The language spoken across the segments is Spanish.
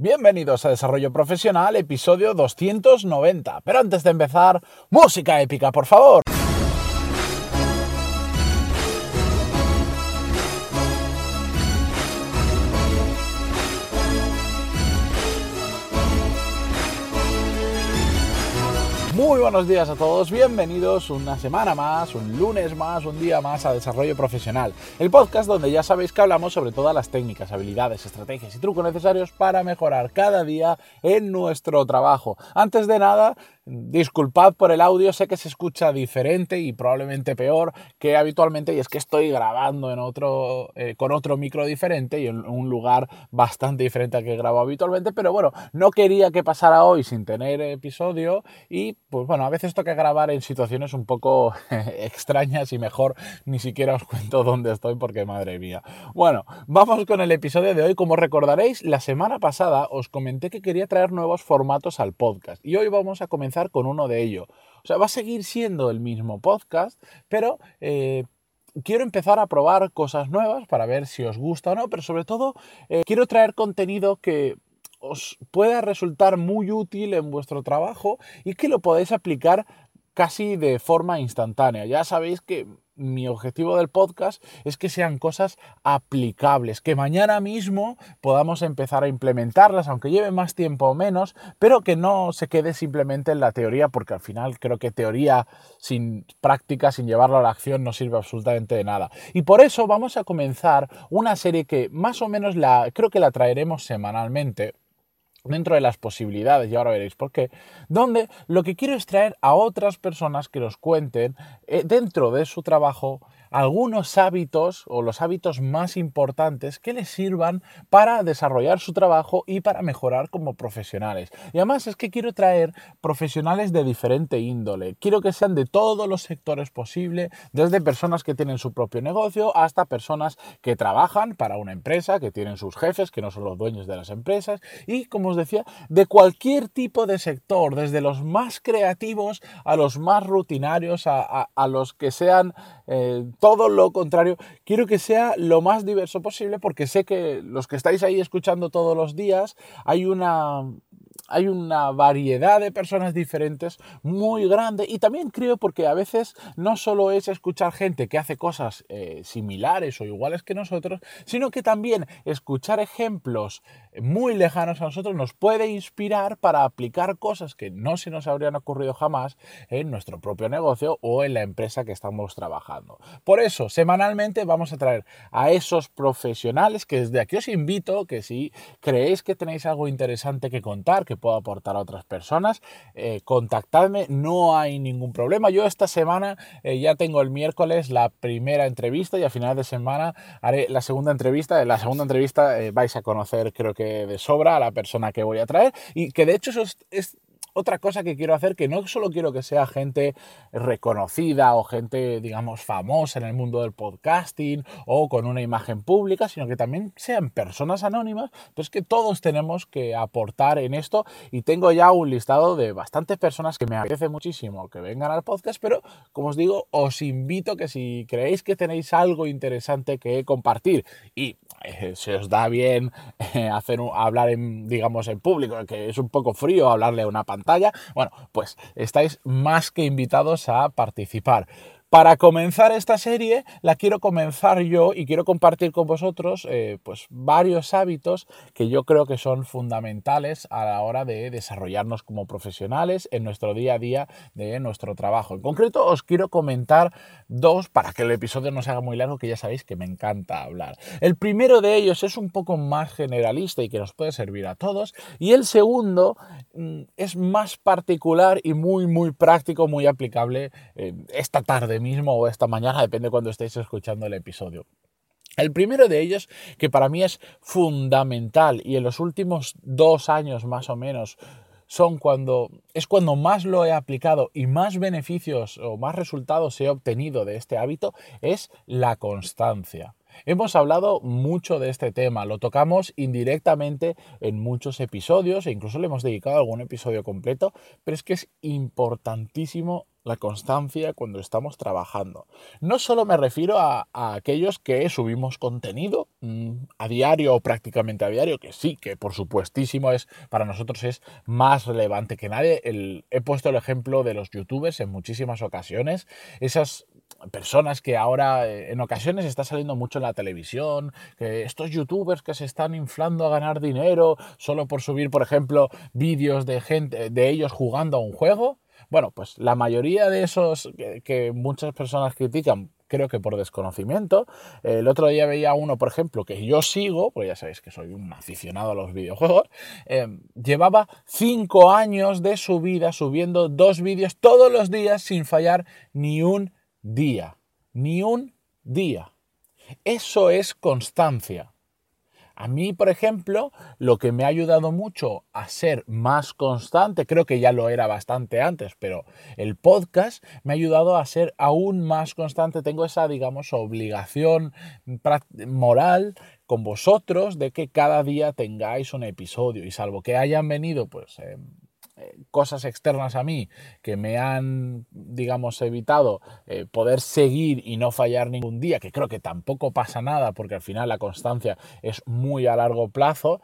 Bienvenidos a Desarrollo Profesional, episodio 290. Pero antes de empezar, música épica, por favor. Muy buenos días a todos, bienvenidos una semana más, un lunes más, un día más a Desarrollo Profesional, el podcast donde ya sabéis que hablamos sobre todas las técnicas, habilidades, estrategias y trucos necesarios para mejorar cada día en nuestro trabajo. Antes de nada, Disculpad por el audio, sé que se escucha diferente y probablemente peor que habitualmente y es que estoy grabando en otro, eh, con otro micro diferente y en un lugar bastante diferente al que grabo habitualmente, pero bueno, no quería que pasara hoy sin tener episodio y pues bueno, a veces toca grabar en situaciones un poco extrañas y mejor ni siquiera os cuento dónde estoy porque madre mía. Bueno, vamos con el episodio de hoy. Como recordaréis, la semana pasada os comenté que quería traer nuevos formatos al podcast y hoy vamos a comenzar con uno de ellos. O sea, va a seguir siendo el mismo podcast, pero eh, quiero empezar a probar cosas nuevas para ver si os gusta o no, pero sobre todo eh, quiero traer contenido que os pueda resultar muy útil en vuestro trabajo y que lo podáis aplicar casi de forma instantánea. Ya sabéis que mi objetivo del podcast es que sean cosas aplicables, que mañana mismo podamos empezar a implementarlas, aunque lleve más tiempo o menos, pero que no se quede simplemente en la teoría, porque al final creo que teoría sin práctica, sin llevarlo a la acción, no sirve absolutamente de nada. Y por eso vamos a comenzar una serie que más o menos la creo que la traeremos semanalmente dentro de las posibilidades, y ahora veréis por qué, donde lo que quiero es traer a otras personas que nos cuenten eh, dentro de su trabajo algunos hábitos o los hábitos más importantes que les sirvan para desarrollar su trabajo y para mejorar como profesionales. Y además es que quiero traer profesionales de diferente índole. Quiero que sean de todos los sectores posibles, desde personas que tienen su propio negocio hasta personas que trabajan para una empresa, que tienen sus jefes, que no son los dueños de las empresas y, como os decía, de cualquier tipo de sector, desde los más creativos a los más rutinarios, a, los que sean eh, todo lo contrario. Quiero que sea lo más diverso posible porque sé que los que estáis ahí escuchando todos los días hay una hay una variedad de personas diferentes muy grande y también creo porque a veces no solo es escuchar gente que hace cosas eh, similares o iguales que nosotros, sino que también escuchar ejemplos muy lejanos a nosotros nos puede inspirar para aplicar cosas que no se nos habrían ocurrido jamás en nuestro propio negocio o en la empresa que estamos trabajando. Por eso, semanalmente vamos a traer a esos profesionales que desde aquí os invito que si creéis que tenéis algo interesante que contar, que puedo aportar a otras personas, eh, contactadme, no hay ningún problema. Yo esta semana eh, ya tengo el miércoles la primera entrevista y a final de semana haré la segunda entrevista. En la segunda entrevista eh, vais a conocer, creo que de sobra, a la persona que voy a traer. Y que de hecho eso es otra cosa que quiero hacer, que no solo quiero que sea gente reconocida o gente, digamos, famosa en el mundo del podcasting o con una imagen pública, sino que también sean personas anónimas, pues que todos tenemos que aportar en esto. Y tengo ya un listado de bastantes personas que me agradece muchísimo que vengan al podcast, pero como os digo, os invito que si creéis que tenéis algo interesante que compartir y eh, se os da bien eh, hacer hablar en, digamos, en público, que es un poco frío hablarle a una pantalla, bueno, pues estáis más que invitados a participar. Para comenzar esta serie, la quiero comenzar yo y quiero compartir con vosotros eh, pues varios hábitos que yo creo que son fundamentales a la hora de desarrollarnos como profesionales en nuestro día a día de nuestro trabajo. En concreto, os quiero comentar dos para que el episodio no se haga muy largo, que ya sabéis que me encanta hablar. El primero de ellos es un poco más generalista y que nos puede servir a todos. Y el segundo mm, es más particular y muy, muy práctico, muy aplicable eh, esta tarde mismo o esta mañana, depende cuando estéis escuchando el episodio. El primero de ellos, que para mí es fundamental y en los últimos dos años más o menos son cuando es cuando más lo he aplicado y más beneficios o más resultados he obtenido de este hábito es la constancia. Hemos hablado mucho de este tema, lo tocamos indirectamente en muchos episodios e incluso le hemos dedicado algún episodio completo, pero es que es importantísimo la constancia cuando estamos trabajando. No solo me refiero a, aquellos que subimos contenido mm, a diario o prácticamente a diario, que sí, que por supuestísimo es para nosotros es más relevante que nadie. he puesto el ejemplo de los youtubers en muchísimas ocasiones. Esas personas que ahora eh, en ocasiones está saliendo mucho en la televisión, que estos youtubers que se están inflando a ganar dinero solo por subir, por ejemplo, vídeos de gente de ellos jugando a un juego. Bueno, pues la mayoría de esos que, muchas personas critican, creo que por desconocimiento. El otro día veía uno, por ejemplo, que yo sigo, pues ya sabéis que soy un aficionado a los videojuegos, eh, llevaba cinco años de su vida subiendo dos vídeos todos los días sin fallar ni un día. Ni un día. Eso es constancia. A mí, por ejemplo, lo que me ha ayudado mucho a ser más constante, creo que ya lo era bastante antes, pero el podcast me ha ayudado a ser aún más constante. Tengo esa, digamos, obligación moral con vosotros de que cada día tengáis un episodio y salvo que hayan venido, pues... Eh, cosas externas a mí que me han, digamos, evitado eh, poder seguir y no fallar ningún día, que creo que tampoco pasa nada porque al final la constancia es muy a largo plazo,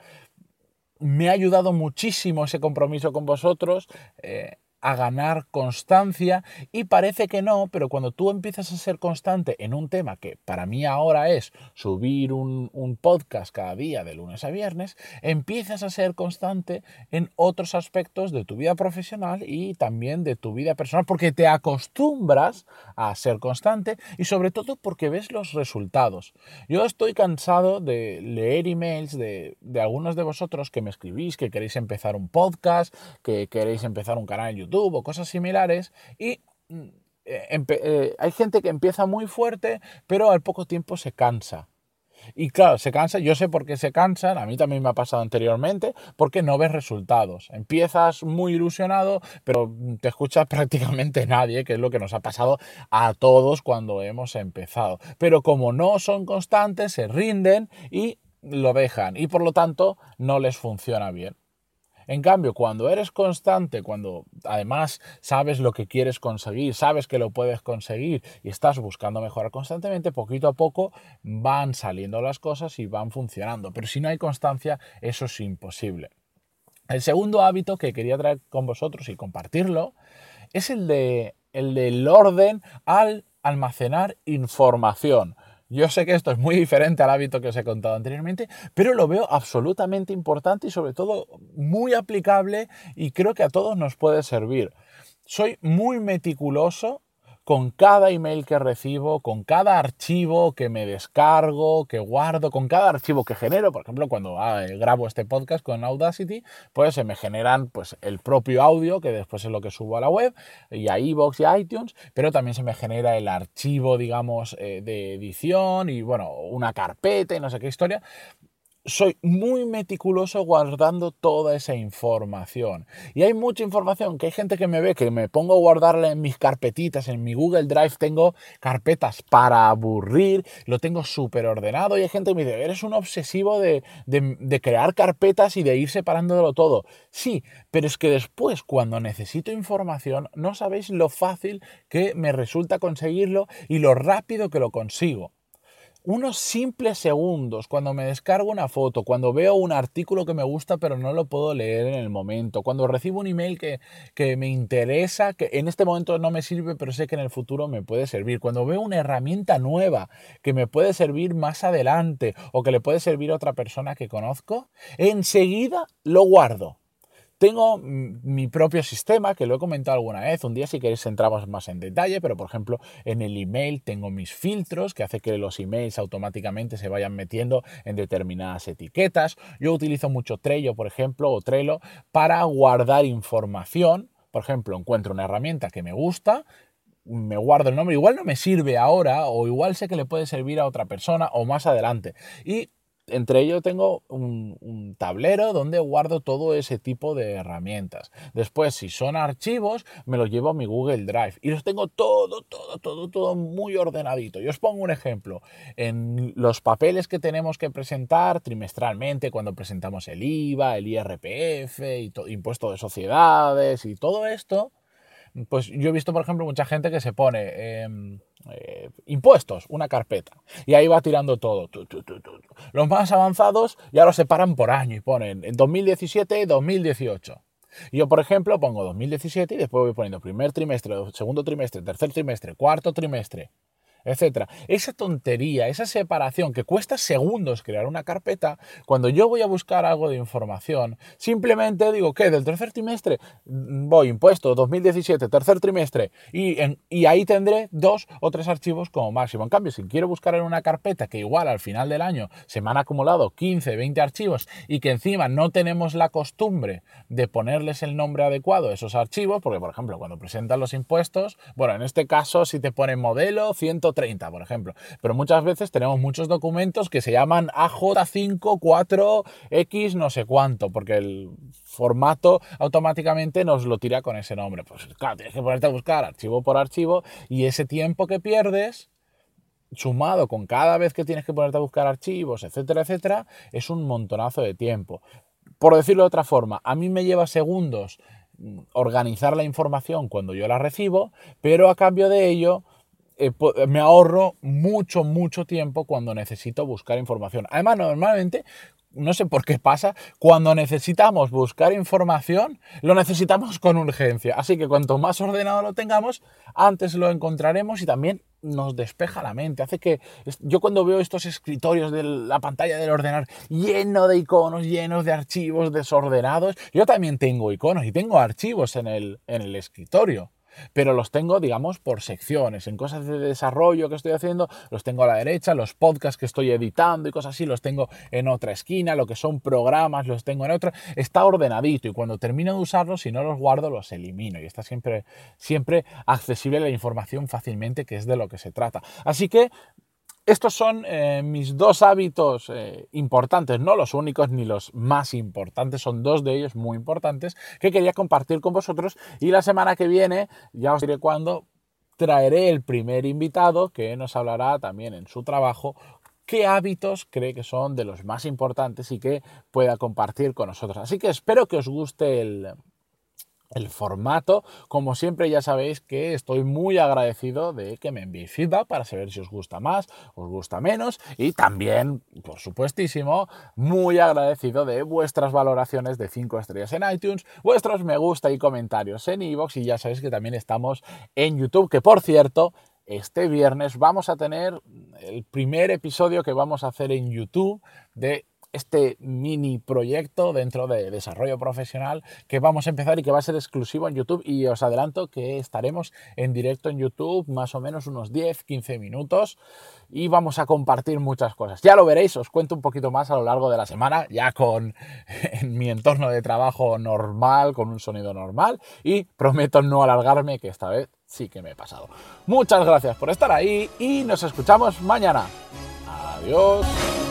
me ha ayudado muchísimo ese compromiso con vosotros. Eh, a ganar constancia y parece que no, pero cuando tú empiezas a ser constante en un tema que para mí ahora es subir un, podcast cada día de lunes a viernes, empiezas a ser constante en otros aspectos de tu vida profesional y también de tu vida personal porque te acostumbras a ser constante y sobre todo porque ves los resultados. Yo estoy cansado de leer emails de, de algunos de vosotros que me escribís que queréis empezar un podcast, que queréis empezar un canal en YouTube, o cosas similares y mm, eh, eh, hay gente que empieza muy fuerte, pero al poco tiempo se cansa. Y claro, se cansa, yo sé por qué se cansan, a mí también me ha pasado anteriormente, porque no ves resultados. Empiezas muy ilusionado, pero te escucha prácticamente nadie, que es lo que nos ha pasado a todos cuando hemos empezado. Pero como no son constantes, se rinden y lo dejan, y por lo tanto no les funciona bien. En cambio, cuando eres constante, cuando además sabes lo que quieres conseguir, sabes que lo puedes conseguir y estás buscando mejorar constantemente, poquito a poco van saliendo las cosas y van funcionando. Pero si no hay constancia, eso es imposible. El segundo hábito que quería traer con vosotros y compartirlo es el, de, el del orden al almacenar información. Yo sé que esto es muy diferente al hábito que os he contado anteriormente, pero lo veo absolutamente importante y sobre todo muy aplicable y creo que a todos nos puede servir. Soy muy meticuloso con cada email que recibo, con cada archivo que me descargo, que guardo, con cada archivo que genero. Por ejemplo, cuando ah, grabo este podcast con Audacity, pues se me generan pues, el propio audio, que después es lo que subo a la web, y a iVoox y a iTunes, pero también se me genera el archivo, digamos, eh, de edición y, bueno, una carpeta y no sé qué historia soy muy meticuloso guardando toda esa información. Y hay mucha información que hay gente que me ve que me pongo a guardarla en mis carpetitas, en mi Google Drive tengo carpetas para aburrir, lo tengo súper ordenado y hay gente que me dice, eres un obsesivo de, de crear carpetas y de ir separándolo todo. Sí, pero es que después cuando necesito información no sabéis lo fácil que me resulta conseguirlo y lo rápido que lo consigo unos simples segundos cuando me descargo una foto, cuando veo un artículo que me gusta pero no lo puedo leer en el momento, cuando recibo un email que, que, me interesa, que en este momento no me sirve pero sé que en el futuro me puede servir, cuando veo una herramienta nueva que me puede servir más adelante o que le puede servir a otra persona que conozco, enseguida lo guardo. Tengo mi propio sistema, que lo he comentado alguna vez, un día si queréis entramos más en detalle, pero por ejemplo en el email tengo mis filtros que hace que los emails automáticamente se vayan metiendo en determinadas etiquetas. Yo utilizo mucho Trello, por ejemplo, o Trello para guardar información. Por ejemplo, encuentro una herramienta que me gusta, me guardo el nombre, igual no me sirve ahora o igual sé que le puede servir a otra persona o más adelante. Y entre ellos tengo un, tablero donde guardo todo ese tipo de herramientas. Después, si son archivos, me los llevo a mi Google Drive y los tengo todo, todo, todo, todo muy ordenadito. Yo os pongo un ejemplo. En los papeles que tenemos que presentar trimestralmente, cuando presentamos el IVA, el IRPF, y impuesto de sociedades y todo esto, pues yo he visto, por ejemplo, mucha gente que se pone em, eh, impuestos, una carpeta, y ahí va tirando todo. Los más avanzados ya los separan por año y ponen en 2017 y 2018. Yo, por ejemplo, pongo 2017 y después voy poniendo primer trimestre, segundo trimestre, tercer trimestre, cuarto trimestre etcétera. Esa tontería, esa separación que cuesta segundos crear una carpeta, cuando yo voy a buscar algo de información, simplemente digo que del tercer trimestre mm, voy impuesto 2017, tercer trimestre, y, y ahí tendré dos o tres archivos como máximo. En cambio, si quiero buscar en una carpeta que igual al final del año se me han acumulado 15, 20 archivos y que encima no tenemos la costumbre de ponerles el nombre adecuado a esos archivos, porque por ejemplo, cuando presentan los impuestos, bueno, en este caso si te pone modelo 130 30, por ejemplo. Pero muchas veces tenemos muchos documentos que se llaman AJ54X no sé cuánto, porque el formato automáticamente nos lo tira con ese nombre. Pues claro, tienes que ponerte a buscar archivo por archivo y ese tiempo que pierdes sumado con cada vez que tienes que ponerte a buscar archivos, etcétera, etcétera, es un montonazo de tiempo. Por decirlo de otra forma, a mí me lleva segundos organizar la información cuando yo la recibo, pero a cambio de ello eh, me ahorro mucho, mucho tiempo cuando necesito buscar información. Además, normalmente, no sé por qué pasa, cuando necesitamos buscar información, lo necesitamos con urgencia. Así que cuanto más ordenado lo tengamos, antes lo encontraremos y también nos despeja la mente. Hace que yo cuando veo estos escritorios de la pantalla del ordenador lleno de iconos, llenos de archivos desordenados, yo también tengo iconos y tengo archivos en el, en el escritorio pero los tengo, digamos, por secciones. En cosas de desarrollo que estoy haciendo, los tengo a la derecha, los podcasts que estoy editando y cosas así, los tengo en otra esquina, lo que son programas, los tengo en otra. Está ordenadito y cuando termino de usarlos, si no los guardo, los elimino y está siempre, siempre accesible la información fácilmente, que es de lo que se trata. Así que estos son eh, mis dos hábitos eh, importantes, no los únicos ni los más importantes, son dos de ellos muy importantes que quería compartir con vosotros y la semana que viene, ya os diré cuándo, traeré el primer invitado que nos hablará también en su trabajo qué hábitos cree que son de los más importantes y que pueda compartir con nosotros. Así que espero que os guste el, el formato. Como siempre ya sabéis que estoy muy agradecido de que me enviéis feedback para saber si os gusta más, os gusta menos y también, por supuestísimo, muy agradecido de vuestras valoraciones de 5 estrellas en iTunes, vuestros me gusta y comentarios en iVoox y ya sabéis que también estamos en YouTube, que por cierto, este viernes vamos a tener el primer episodio que vamos a hacer en YouTube de este mini proyecto dentro de desarrollo profesional que vamos a empezar y que va a ser exclusivo en YouTube y os adelanto que estaremos en directo en YouTube más o menos unos 10, 15 minutos y vamos a compartir muchas cosas. Ya lo veréis, os cuento un poquito más a lo largo de la semana, ya con en mi entorno de trabajo normal, con un sonido normal y prometo no alargarme que esta vez sí que me he pasado. Muchas gracias por estar ahí y nos escuchamos mañana. Adiós.